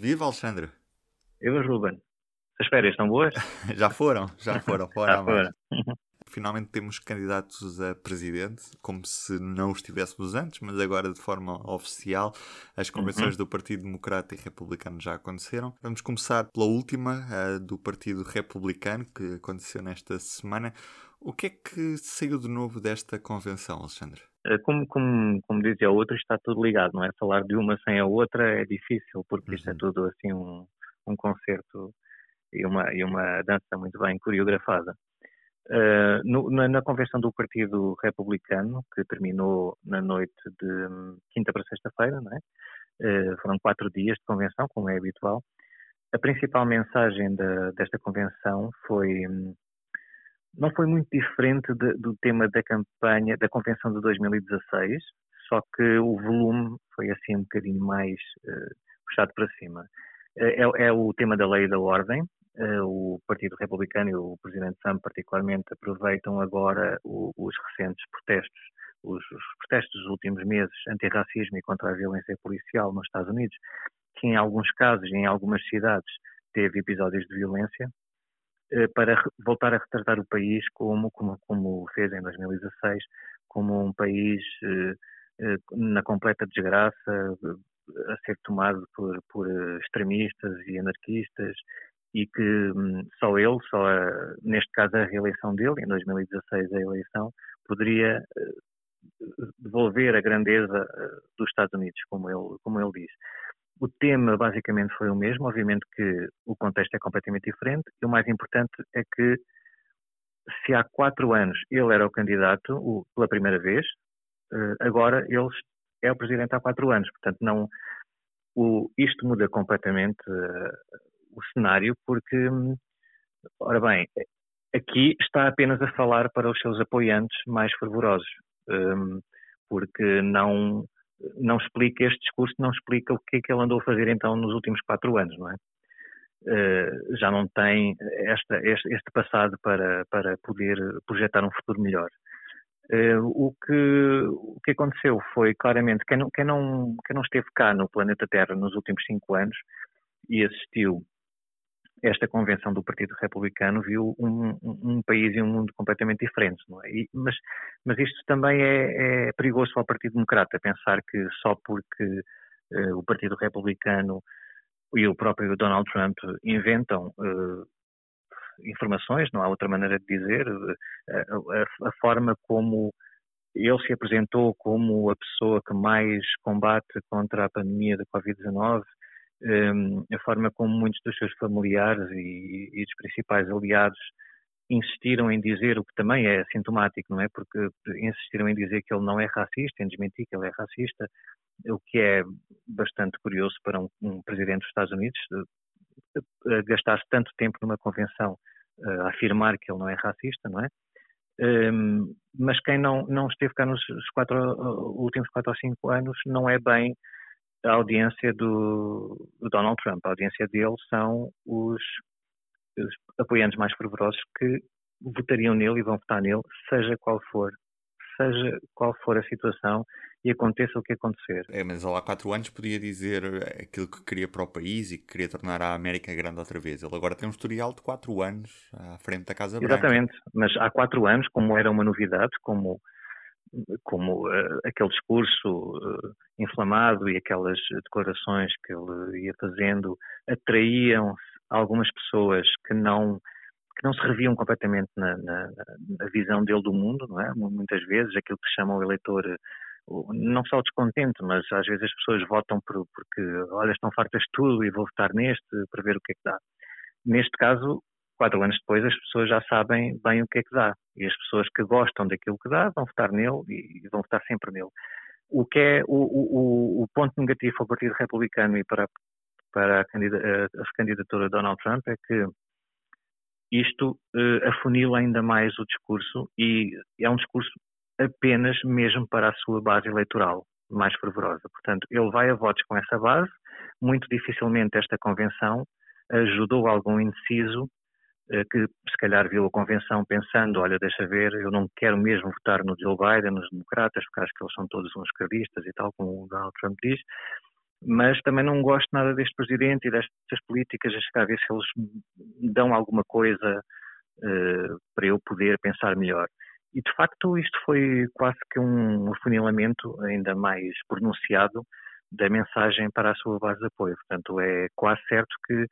Viva Alexandre! Viva Ruben! As férias estão boas? já foram, já foram. Fora já foram. Finalmente temos candidatos a presidente, como se não os tivéssemos antes, mas agora de forma oficial. As convenções uhum. do Partido Democrata e Republicano já aconteceram. Vamos começar pela última, a do Partido Republicano, que aconteceu nesta semana. O que é que saiu de novo desta convenção, Alexandre? Eh, como, como, como dizia a outra, está tudo ligado, não é? Falar de uma sem a outra é difícil, porque uhum. isto é uhum. tudo assim um, um concerto e uma, e uma dança muito bem coreografada. Uh, no, na, na, convenção do Partido Republicano, que terminou na noite de um, quinta para sexta-feira, uh, foram quatro dias de convenção, como é habitual. A principal mensagem da, desta convenção foi um, não foi muito diferente de, do tema da campanha da convenção de 2016, só que o volume foi assim um bocadinho mais uh, puxado para cima. É, é, o tema da lei da ordem, eh, o Partido Republicano e o Presidente Trump particularmente aproveitam agora o, os recentes protestos, os, os, protestos dos últimos meses anti-racismo e contra a violência policial nos Estados Unidos, que em alguns casos, em algumas cidades, teve episódios de violência, eh, para voltar a retratar o país como, como, como fez em 2016, como um país eh, na completa desgraça, a ser tomado por, por extremistas e anarquistas e que hum, só ele, só a, neste caso a reeleição dele, em 2016 a eleição, poderia devolver a grandeza dos Estados Unidos, como ele, como ele diz. O tema basicamente foi o mesmo, obviamente que o contexto é completamente diferente, e o mais importante é que se há quatro anos ele era o candidato o, pela primeira vez, uh, agora ele é o presidente há quatro anos, portanto não o, isto muda completamente o cenário, porque, ora bem, aqui está apenas a falar para os seus apoiantes mais fervorosos, um, porque não, não explica este discurso, não explica o que é que ele andou a fazer então nos últimos quatro anos, não é? Uh, já não tem esta, este, este, passado para, para poder projetar um futuro melhor. Uh, o, que, o que aconteceu foi claramente quem não, quem, não, quem não esteve cá no planeta Terra nos últimos cinco anos e assistiu esta convenção do Partido Republicano viu um, um, país e um mundo completamente diferentes, é? E, mas, mas isto também é, é, perigoso para o Partido Democrata, pensar que só porque uh, o Partido Republicano e o próprio Donald Trump inventam uh, informações, não há outra maneira de dizer, uh, a, a, forma como ele se apresentou como a pessoa que mais combate contra a pandemia da Covid-19, um, a forma como muitos dos seus familiares e, e dos principais aliados insistiram em dizer o que também é sintomático, não é? Porque insistiram em dizer que ele não é racista, em desmentir que ele é racista, o que é bastante curioso para um, um presidente dos Estados Unidos gastar tanto tempo numa convenção a afirmar que ele não é racista, não é? Um, mas quem não, não esteve cá nos quatro, últimos quatro ou cinco anos não é bem a audiência do, do, Donald Trump. A audiência dele são os, os, apoiantes mais fervorosos que votariam nele e vão votar nele, seja qual for, seja qual for a situação e aconteça o que acontecer. É, mas há quatro anos podia dizer aquilo que queria para o país e que queria tornar a América grande outra vez. Ele agora tem um historial de quatro anos à frente da Casa Branca. Exatamente, mas há quatro anos, como era uma novidade, como como uh, aquele discurso uh, inflamado e aquelas declarações que ele ia fazendo atraíam algumas pessoas que não que não se reviam completamente na, na, na, visão dele do mundo, não é? Muitas vezes aquilo que se chama o eleitor não só o descontente, mas às vezes as pessoas votam por, porque, olha, estão fartas de tudo e vou votar neste para ver o que é que dá. Neste caso, quatro anos depois as pessoas já sabem bem o que é que dá. E as pessoas que gostam daquilo que dá vão votar nele e vão votar sempre nele. O que é o, o, o ponto negativo ao Partido Republicano e para, para a, a candidatura de Donald Trump é que isto uh, afunila ainda mais o discurso e é um discurso apenas mesmo para a sua base eleitoral mais fervorosa. Portanto, ele vai a votos com essa base. Muito dificilmente esta convenção ajudou algum indeciso que se calhar viu a convenção pensando, olha, deixa ver, eu não quero mesmo votar no Joe Biden, nos democratas, porque acho que eles são todos uns esquerdistas e tal, como o Donald Trump diz, mas também não gosto nada deste presidente e destas políticas, a ver se eles dão alguma coisa uh, para eu poder pensar melhor. E de facto isto foi quase que um afunilamento ainda mais pronunciado da mensagem para a sua base de apoio. Portanto, é quase certo que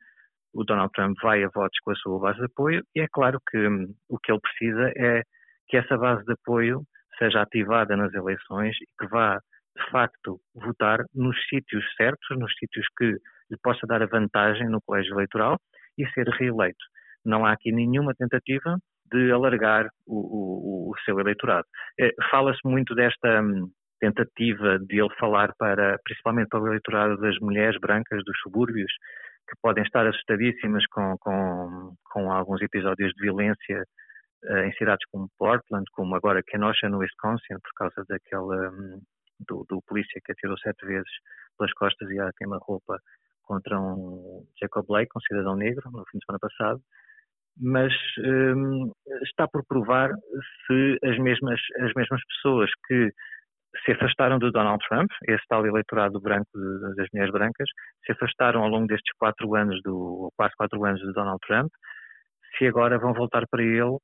o Donald Trump vai a votos com a sua base de apoio e é claro que hum, o que ele precisa é que essa base de apoio seja ativada nas eleições e que vá, de facto, votar nos sítios certos, nos sítios que lhe possa dar a vantagem no colégio eleitoral e ser reeleito. Não há aqui nenhuma tentativa de alargar o, o, o seu eleitorado. É, Fala-se muito desta hum, tentativa de ele falar para, principalmente para o eleitorado das mulheres brancas dos subúrbios, que podem estar assustadíssimas com, com, com alguns episódios de violência uh, em cidades como Portland, como agora Kenosha, no Wisconsin, por causa daquela um, do, do, polícia que atirou sete vezes pelas costas e a queima-roupa contra um Jacob Blake, um cidadão negro, no fim de semana passado. Mas um, está por provar se as mesmas, as mesmas pessoas que se afastaram do Donald Trump, esse tal eleitorado branco das mulheres brancas, se afastaram ao longo destes quatro anos do quase quatro anos do Donald Trump, se agora vão voltar para ele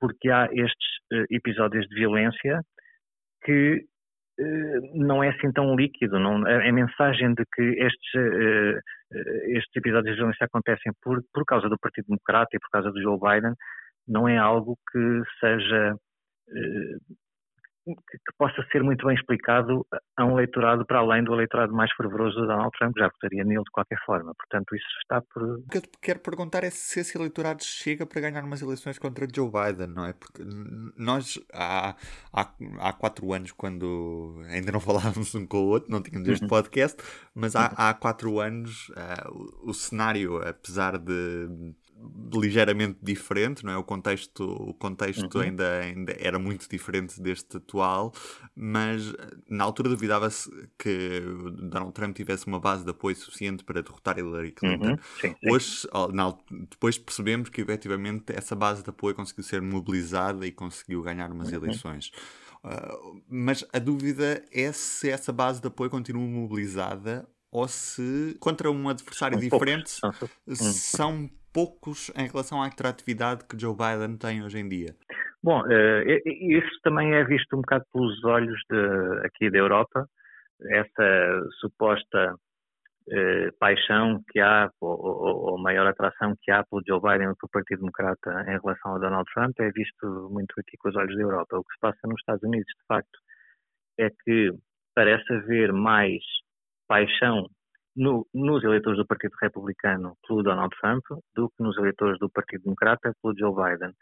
porque há estes uh, episódios de violência que uh, não é assim tão líquido. Não, a, mensagem de que estes, uh, estes episódios de violência acontecem por, por causa do Partido Democrata e por causa do Joe Biden não é algo que seja que, possa ser muito bem explicado a um eleitorado para além do eleitorado mais fervoroso do Donald Trump, já votaria nele de qualquer forma. Portanto, isso está por. O que eu quero perguntar é se esse eleitorado chega para ganhar umas eleições contra Joe Biden, não é? Porque nós, há, há, há quatro anos, quando ainda não falávamos um com o outro, não tínhamos este uhum. podcast, mas há, há quatro anos uh, o, o cenário, apesar de ligeiramente diferente, não é? O contexto, o contexto uhum. ainda, ainda era muito diferente deste atual, mas na altura duvidava-se que Donald Trump tivesse uma base de apoio suficiente para derrotar Hillary Clinton. Uhum. Sim, sim. Hoje, na, depois percebemos que efetivamente essa base de apoio conseguiu ser mobilizada e conseguiu ganhar umas uhum. eleições. Uh, mas a dúvida é se essa base de apoio continua mobilizada ou se contra um adversário diferente são poucos em relação à atratividade que Joe Biden tem hoje em dia? Bom, uh, isso também é visto um bocado pelos olhos de, aqui da Europa, essa suposta uh, paixão que há, ou, ou, maior atração que há pelo Joe Biden e pelo Partido Democrata em relação ao Donald Trump, é visto muito aqui com os olhos da Europa. O que se passa nos Estados Unidos, de facto, é que parece haver mais paixão no, nos eleitores do Partido Republicano pelo Donald Trump do que nos eleitores do Partido Democrata pelo Joe Biden.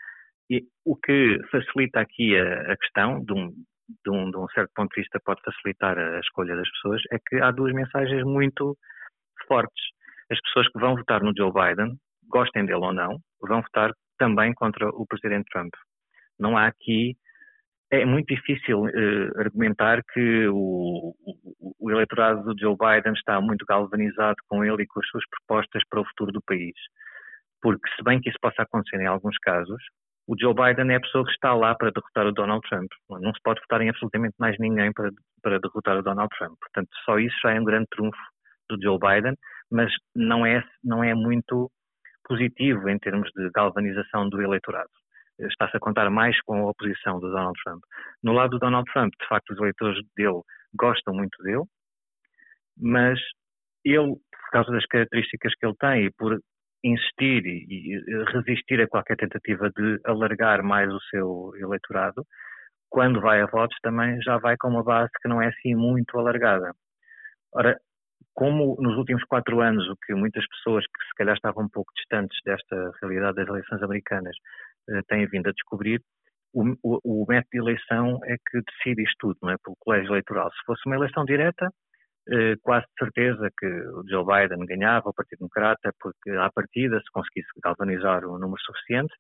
E o que facilita aqui a, a questão, de um, de, um, de um, certo ponto de vista, pode facilitar a escolha das pessoas, é que há duas mensagens muito fortes. As pessoas que vão votar no Joe Biden, gostem dele ou não, vão votar também contra o Presidente Trump. Não há aqui é muito difícil uh, argumentar que o, o, o, eleitorado do Joe Biden está muito galvanizado com ele e com as suas propostas para o futuro do país. Porque, se bem que isso possa acontecer em alguns casos, o Joe Biden é a pessoa que está lá para derrotar o Donald Trump. Não se pode votar em absolutamente mais ninguém para, para derrotar o Donald Trump. Portanto, só isso já é um grande trunfo do Joe Biden, mas não é, não é muito positivo em termos de galvanização do eleitorado está-se a contar mais com a oposição do Donald Trump. No lado do Donald Trump, de facto, os eleitores dele gostam muito dele, mas ele, por causa das características que ele tem e por insistir e resistir a qualquer tentativa de alargar mais o seu eleitorado, quando vai a votos também já vai com uma base que não é assim muito alargada. Ora, como nos últimos quatro anos, o que muitas pessoas que se calhar estavam um pouco distantes desta realidade das eleições americanas têm vindo a descobrir, o, o, o, método de eleição é que decide isto tudo, não é? Pelo colégio eleitoral. Se fosse uma eleição direta, eh, quase de certeza que o Joe Biden ganhava, o Partido Democrata, porque à partida, se conseguisse galvanizar um número suficiente,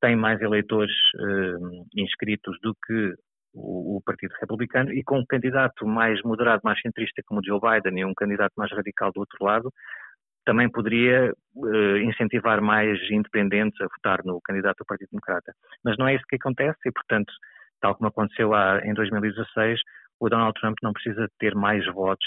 tem mais eleitores eh, inscritos do que o, o, Partido Republicano e com um candidato mais moderado, mais centrista como o Joe Biden e um candidato mais radical do outro lado, também poderia uh, incentivar mais independentes a votar no candidato do Partido Democrata. Mas não é isso que acontece e, portanto, tal como aconteceu em 2016, o Donald Trump não precisa ter mais votos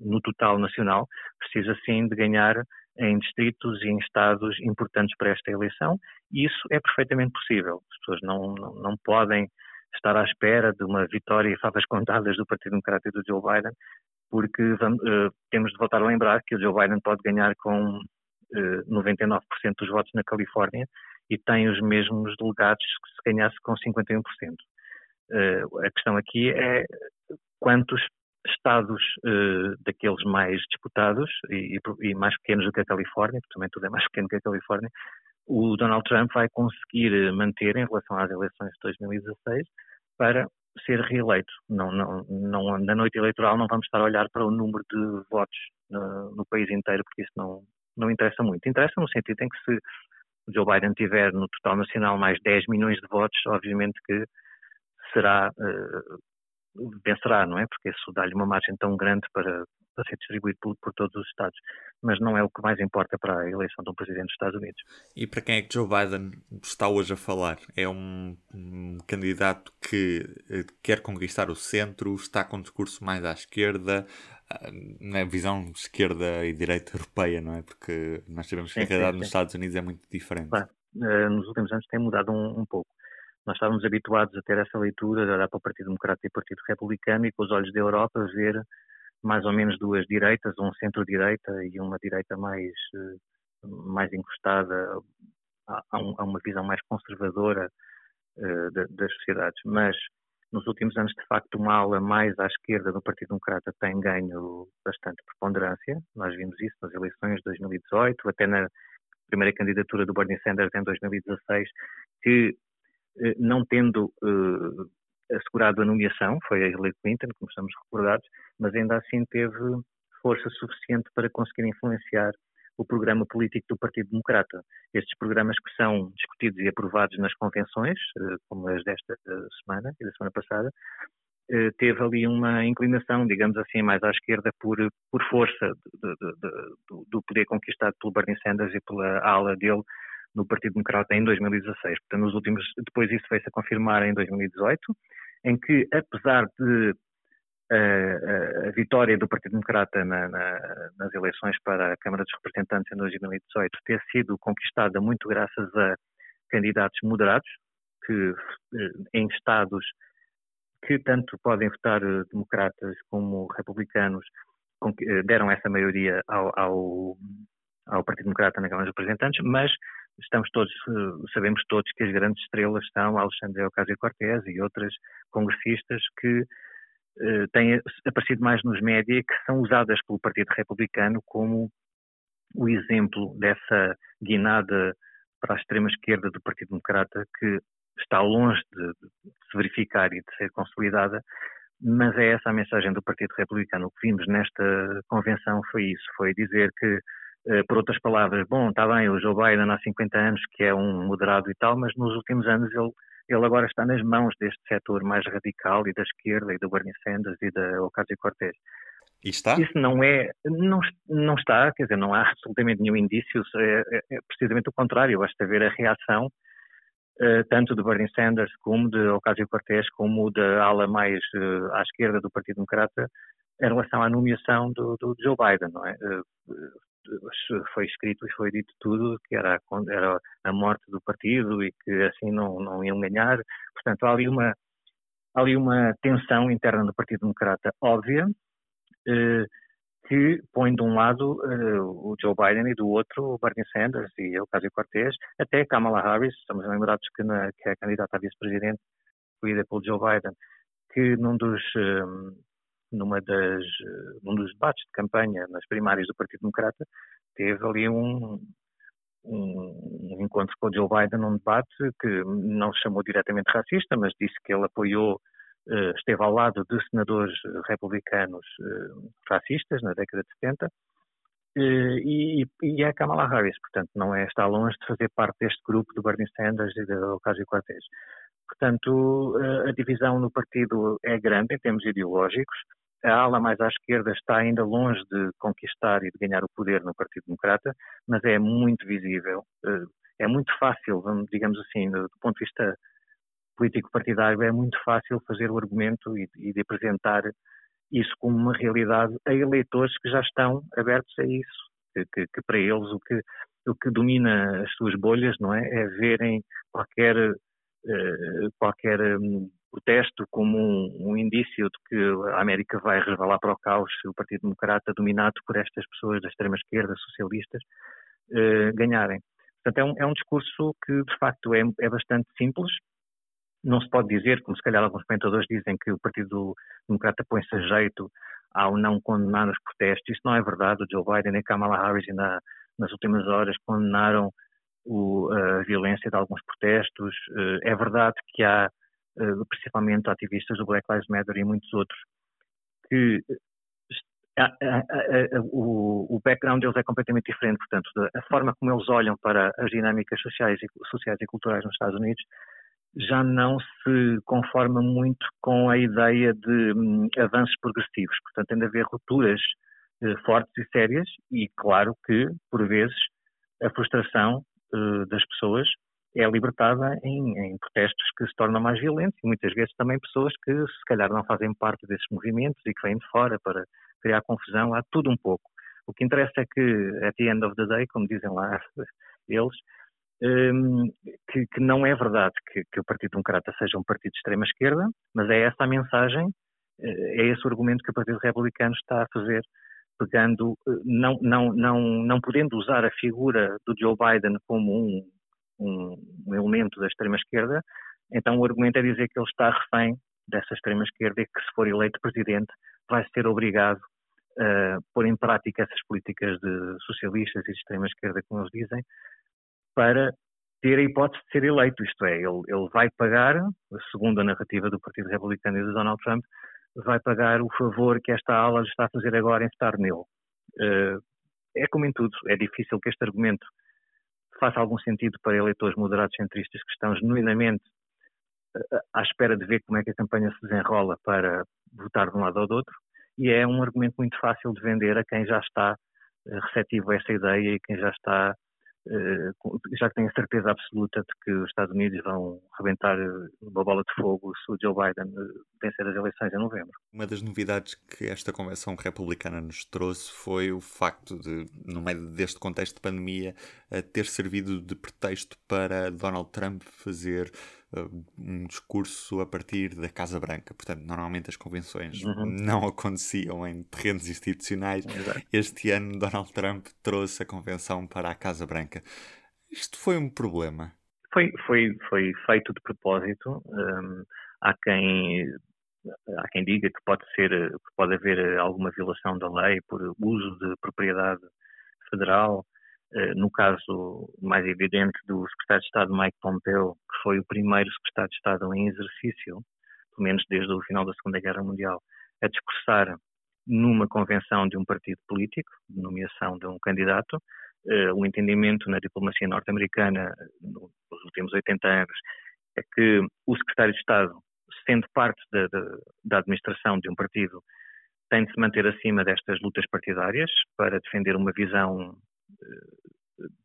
no total nacional, precisa sim de ganhar em distritos e em estados importantes para esta eleição, e isso é perfeitamente possível. As pessoas não, não, não podem estar à espera de uma vitória e favas contadas do Partido Democrático e do Joe Biden, porque uh, temos de voltar a lembrar que o Joe Biden pode ganhar com uh, eh, 99% dos votos na Califórnia e tem os mesmos delegados que se ganhasse com 51%. Uh, eh, a questão aqui é quantos estados daqueles mais disputados e, e, mais pequenos do que a Califórnia, porque também tudo é mais pequeno que a Califórnia, o Donald Trump vai conseguir manter em relação às eleições de 2016 para ser reeleito. Não, não, não, na noite eleitoral não vamos estar a olhar para o número de votos no, no país inteiro, porque isso não, não interessa muito. Interessa no sentido em que se Joe Biden tiver no total nacional mais 10 milhões de votos, obviamente que será uh, vencerá, não é? Porque isso dá-lhe uma margem tão grande para, para ser distribuído por, por, todos os Estados. Mas não é o que mais importa para a eleição de um presidente dos Estados Unidos. E para quem é que Joe Biden está hoje a falar? É um, um candidato que eh, quer conquistar o centro, está com um discurso mais à esquerda, ah, na visão esquerda e direita europeia, não é? Porque nós sabemos que sim, a realidade nos Estados Unidos é muito diferente. Claro. Uh, nos últimos anos tem mudado um, um pouco. Nós estávamos habituados a ter essa leitura, de olhar para o Partido Democrata e o Partido Republicano e com os olhos da Europa ver mais ou menos duas direitas, um centro-direita e uma direita mais, eh, mais encostada a, a uma visão mais conservadora uh, das sociedades. Mas nos últimos anos, de facto, uma ala mais à esquerda do Partido Democrata tem ganho bastante preponderância. Nós vimos isso nas eleições de 2018, até na primeira candidatura do Bernie Sanders em 2016, que eh, não tendo uh, assegurado a nomeação, foi a Hillary Clinton, como estamos recordados, mas ainda assim teve força suficiente para conseguir influenciar o programa político do Partido Democrata. Estes programas que são discutidos e aprovados nas convenções, uh, como as desta semana e da semana passada, uh, teve ali uma inclinação, digamos assim, mais à esquerda por, por força do, do poder conquistado pelo Bernie Sanders e pela ala dele no Partido Democrata em 2016. Portanto, nos últimos, depois isso veio-se a confirmar em 2018, em que, apesar de uh, a vitória do Partido Democrata na, na, nas eleições para a Câmara dos Representantes em 2018 ter sido conquistada muito graças a candidatos moderados, que uh, em estados que tanto podem votar democratas como republicanos deram essa maioria ao, ao, ao Partido Democrata na Câmara dos Representantes, mas estamos todos, eh, sabemos todos que as grandes estrelas são Alexandre Ocasio-Cortez e outras congressistas que uh, têm aparecido mais nos média que são usadas pelo Partido Republicano como o exemplo dessa guinada para a extrema esquerda do Partido Democrata que está longe de, de, se verificar e de ser consolidada, mas é essa a mensagem do Partido Republicano. O que vimos nesta convenção foi isso, foi dizer que eh, por outras palavras, bom, está bem, o Joe Biden há 50 anos que é um moderado e tal, mas nos últimos anos ele, ele agora está nas mãos deste setor mais radical e da esquerda e do Bernie Sanders e da Ocasio-Cortez. E está? Isso não é, não, não está, quer dizer, não há absolutamente nenhum indício, é, é, é precisamente o contrário, basta ver a reação uh, tanto do Bernie Sanders como de Ocasio-Cortez, como da ala mais uh, à esquerda do Partido Democrata em relação à nomeação do, do Joe Biden, não é? Uh, foi escrito e foi dito tudo que era, era a morte do partido e que assim não, não iam ganhar. Portanto, há ali uma, há ali uma tensão interna do Partido Democrata óbvia eh, que põe de um lado eh, o Joe Biden e do outro o Bernie Sanders e o Ocasio Cortez, até Kamala Harris, estamos lembrados que, na, que é a candidata a vice-presidente, escolhida pelo Joe Biden, que num dos eh, numa das, eh, num dos debates de campanha nas primárias do Partido Democrata, teve ali um, um, encontro com o Joe Biden num debate que não se chamou diretamente racista, mas disse que ele apoiou, eh, esteve ao lado de senadores republicanos eh, racistas na década de 70, e, e é Kamala Harris, portanto, não é, está longe de fazer parte deste grupo do Bernie Sanders e da Ocasio-Cortez. Portanto, a divisão no partido é grande em termos ideológicos, a ala mais à esquerda está ainda longe de conquistar e de ganhar o poder no Partido Democrata, mas é muito visível. Eh, é muito fácil, digamos assim, do ponto de vista político partidário, é muito fácil fazer o argumento e, de apresentar isso como uma realidade a eleitores que já estão abertos a isso, que, que, que para eles o que, o que domina as suas bolhas não é, é verem qualquer, uh, qualquer um, protesto como um, um, indício de que a América vai resvalar para o caos se o Partido Democrata, dominado por estas pessoas da extrema-esquerda, socialistas, uh, ganharem. Portanto, é um, é um discurso que, de facto, é, é bastante simples, não se pode dizer, como se calhar alguns comentadores dizem, que o Partido Democrata põe-se a jeito ao não condenar os protestos. Isso não é verdade. O Joe Biden e Kamala Harris nas últimas horas condenaram o, a violência de alguns protestos. Eh, é verdade que há, eh, principalmente ativistas do Black Lives Matter e muitos outros, que a, a, a, o, o, background deles é completamente diferente. Portanto, a forma como eles olham para as dinâmicas sociais e, sociais e culturais nos Estados Unidos já não se conforma muito com a ideia de um, avanços progressivos. Portanto, tem de haver rupturas uh, fortes e sérias e, claro que, por vezes, a frustração uh, das pessoas é libertada em, em, protestos que se tornam mais violentos e muitas vezes também pessoas que se calhar não fazem parte desses movimentos e que vêm de fora para criar confusão. Há tudo um pouco. O que interessa é que, at the end of the day, como dizem lá eles, um, que, que, não é verdade que, que, o Partido Democrata seja um partido de extrema-esquerda, mas é essa a mensagem, eh, é esse o argumento que o Partido Republicano está a fazer, pegando, eh, não, não, não, não podendo usar a figura do Joe Biden como um, um, um elemento da extrema-esquerda, então o argumento é dizer que ele está refém dessa extrema-esquerda e que, se for eleito presidente, vai ser obrigado a pôr em prática essas políticas de socialistas e de extrema-esquerda, como eles dizem, para ter a hipótese de ser eleito, isto é, ele, ele vai pagar, segundo a narrativa do Partido Republicano e de Donald Trump, vai pagar o favor que esta ala está a fazer agora em estar nele. Uh, é como em tudo, é difícil que este argumento faça algum sentido para eleitores moderados centristas que estão genuinamente uh, à espera de ver como é que a campanha se desenrola para votar de um lado ou do outro, e é um argumento muito fácil de vender a quem já está uh, receptivo a essa ideia e quem já está eh, já tenho a certeza absoluta de que os Estados Unidos vão rebentar eh, uma bola de fogo se o Joe Biden eh, vencer as eleições em novembro. Uma das novidades que esta convenção republicana nos trouxe foi o facto de, no meio deste contexto de pandemia, ter servido de pretexto para Donald Trump fazer um discurso a partir da Casa Branca. Portanto, normalmente as convenções uhum. não aconteciam em terrenos institucionais. Exato. Este ano, Donald Trump trouxe a convenção para a Casa Branca. Isto foi um problema? Foi, foi, foi feito de propósito. Um, há quem há quem diga que pode ser que pode haver alguma violação da lei por uso de propriedade federal eh, no caso mais evidente do secretário de Estado Mike Pompeo, que foi o primeiro secretário de Estado em exercício, pelo menos desde o final da Segunda Guerra Mundial, a discursar numa convenção de um partido político, nomeação de um candidato, eh, o entendimento na diplomacia norte-americana nos últimos 80 anos é que o secretário de Estado, sendo parte da administração de um partido, tem de se manter acima destas lutas partidárias para defender uma visão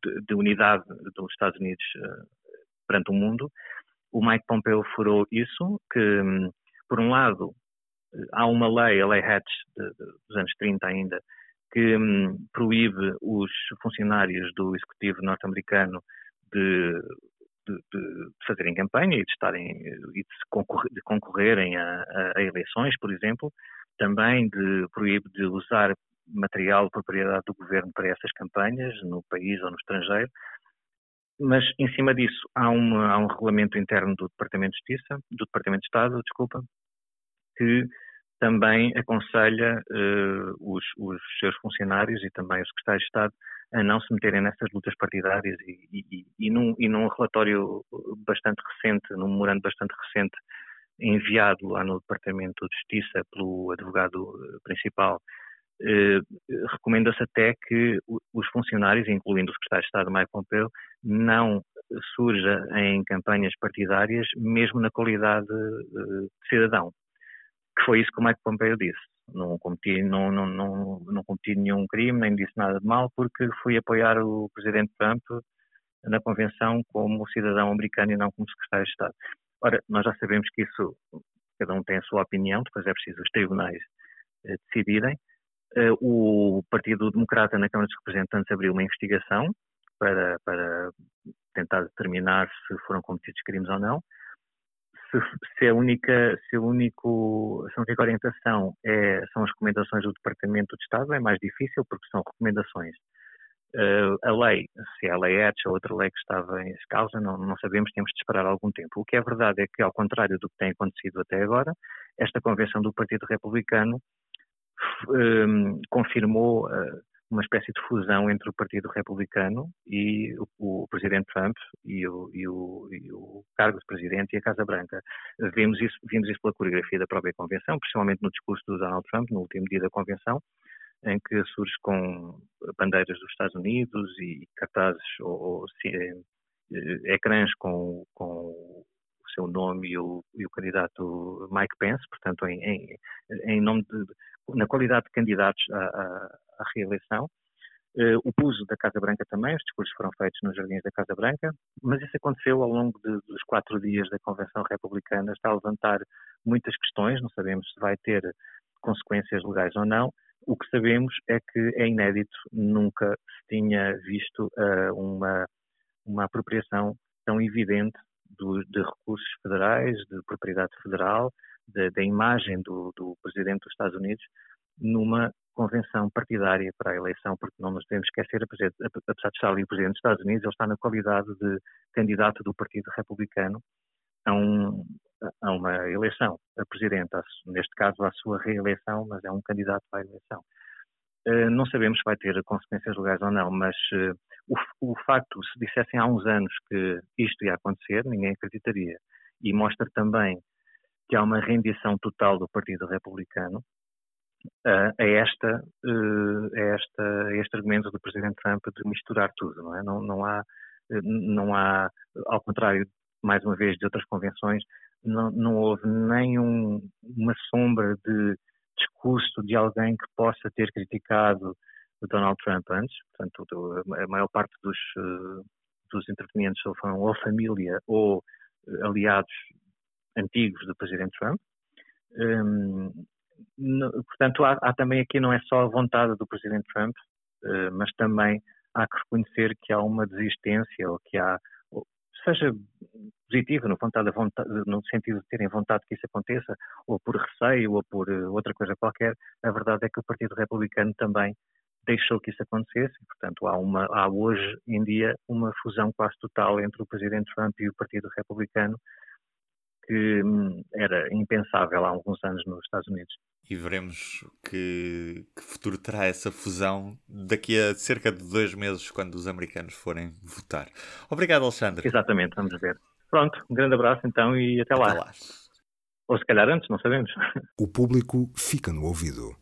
de, de, unidade dos Estados Unidos uh, perante o mundo. O Mike Pompeo furou isso, que, um, por um lado, há uma lei, a Lei Hatch, dos anos 30 ainda, que um, proíbe os funcionários do executivo norte-americano de, de, fazerem campanha e de estarem e de concorrerem a, a, eleições, por exemplo, também de proíbe de usar material de propriedade do governo para essas campanhas, no país ou no estrangeiro, mas em cima disso há, há um regulamento interno do Departamento de Justiça, do Departamento de Estado, desculpa, que também aconselha uh, os, os, seus funcionários e também os secretários de Estado a não se meterem nessas lutas partidárias e, e, e, num, e num relatório bastante recente, num memorando bastante recente, enviado lá no Departamento de Justiça pelo advogado eh, principal eh, recomenda-se até que os funcionários, incluindo o secretário de Estado Mike Pompeo, não surja em campanhas partidárias, mesmo na qualidade de cidadão. Que foi isso que o Mike Pompeo disse. Não cometi, não, não, não, não cometi nenhum crime, nem disse nada de mal, porque fui apoiar o presidente Trump na convenção como cidadão americano e não como secretário de Estado. Ora, nós já sabemos que isso, cada um tem a sua opinião, depois é preciso os tribunais decidirem. O Partido Democrata na Câmara dos Representantes abriu uma investigação para, para tentar determinar se foram cometidos crimes ou não. Se, se, a única, se, a único, se a única orientação é, são as recomendações do Departamento de Estado, é mais difícil porque são recomendações. Uh, a lei, se é a lei ETS ou outra lei que estava em causa, não, não sabemos, temos de esperar algum tempo. O que é verdade é que, ao contrário do que tem acontecido até agora, esta convenção do Partido Republicano um, confirmou uh, uma espécie de fusão entre o Partido Republicano e o, o Presidente Trump e o, e, o, e o, cargo de Presidente e a Casa Branca. Vimos isso, vimos isso pela coreografia da própria Convenção, principalmente no discurso do Donald Trump, no último dia da Convenção, em que surge com bandeiras dos Estados Unidos e cartazes ou, ou eh, ecrãs com, com o seu nome e o, e o, candidato Mike Pence, portanto, em, em, em nome de, na qualidade de candidatos à, à, à reeleição. Uh, o uso da Casa Branca também, os discursos foram feitos nos jardins da Casa Branca, mas isso aconteceu ao longo de, dos quatro dias da Convenção Republicana, está a levantar muitas questões, não sabemos se vai ter consequências legais ou não. O que sabemos é que é inédito, nunca se tinha visto uh, uma, uma apropriação tão evidente do, de recursos federais, de propriedade federal, da imagem do, do Presidente dos Estados Unidos numa convenção partidária para a eleição, porque não nos devemos esquecer, apesar de estar ali o Presidente dos Estados Unidos, ele está na qualidade de candidato do Partido Republicano a, um, a uma eleição a Presidente, neste caso à sua reeleição, mas é um candidato à eleição. Uh, não sabemos se vai ter consequências legais ou não, mas uh, o, o, facto, se dissessem há uns anos que isto ia acontecer, ninguém acreditaria. E mostra também que há uma rendição total do Partido Republicano a, esta, a, esta, a este argumento do Presidente Trump de misturar tudo, não é? Não, não há, não há, ao contrário, mais uma vez, de outras convenções, não, não houve nenhuma sombra de discurso de alguém que possa ter criticado o Donald Trump antes. Portanto, a maior parte dos, dos intervenientes foram ou família ou aliados antigos do Presidente Trump. Um, no, portanto, há, há, também aqui não é só a vontade do Presidente Trump, uh, mas também há que reconhecer que há uma desistência ou que há, ou, seja positiva, no, vontade, no sentido de terem vontade que isso aconteça, ou por receio, ou por uh, outra coisa qualquer, a verdade é que o Partido Republicano também deixou que isso acontecesse, portanto há, uma, há hoje em dia uma fusão quase total entre o Presidente Trump e o Partido Republicano, que hum, era impensável há alguns anos nos Estados Unidos. E veremos que, que, futuro terá essa fusão daqui a cerca de dois meses, quando os americanos forem votar. Obrigado, Alexandre. Exatamente, vamos ver. Pronto, um grande abraço então e até lá. Até lá. Ou se calhar antes, não sabemos. O público fica no ouvido.